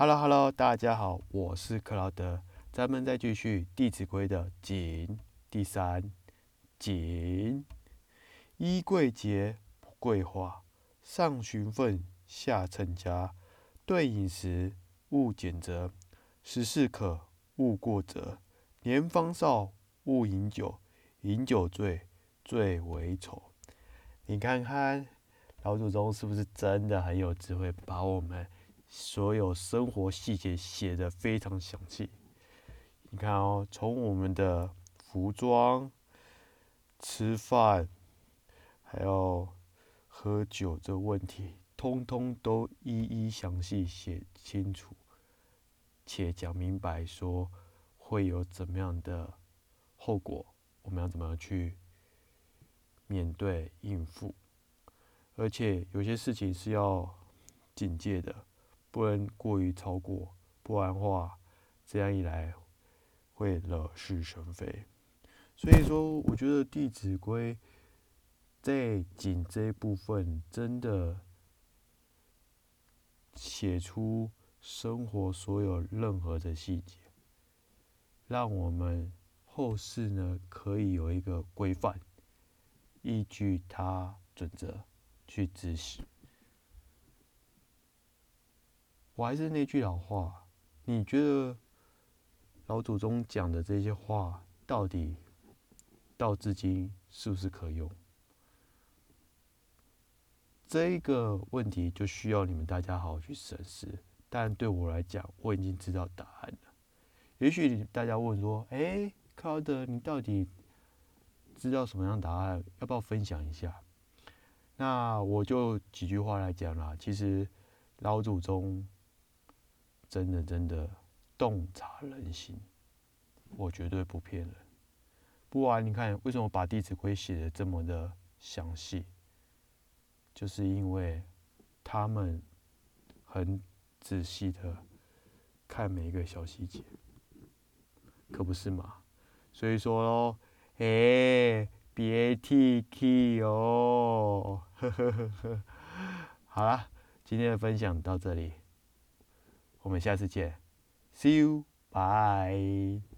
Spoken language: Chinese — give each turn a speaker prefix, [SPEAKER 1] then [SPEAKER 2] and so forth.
[SPEAKER 1] Hello Hello，大家好，我是克劳德，咱们再继续《弟子规》的谨第三谨：衣贵洁不贵花，上循分下称家。对饮食勿拣择，食适可勿过则。年方少勿饮酒，饮酒醉，最为丑。你看看老祖宗是不是真的很有智慧，把我们。所有生活细节写的非常详细。你看哦，从我们的服装、吃饭，还有喝酒这问题，通通都一一详细写清楚，且讲明白，说会有怎么样的后果，我们要怎么样去面对应付，而且有些事情是要警戒的。不能过于超过，不然话，这样一来会惹是生非。所以说，我觉得《弟子规》在谨这部分，真的写出生活所有任何的细节，让我们后世呢可以有一个规范，依据它准则去执行。我还是那句老话，你觉得老祖宗讲的这些话，到底到至今是不是可用？这个问题就需要你们大家好好去审视。但对我来讲，我已经知道答案了。也许大家问说：“哎，克劳德，你到底知道什么样答案？要不要分享一下？”那我就几句话来讲啦。其实老祖宗。真的真的洞察人心，我绝对不骗人。不然你看，为什么把《弟子规》写的这么的详细？就是因为他们很仔细的看每一个小细节，可不是嘛？所以说喽，哎，别提气哦。好了，今天的分享到这里。我们下次见，See you，bye。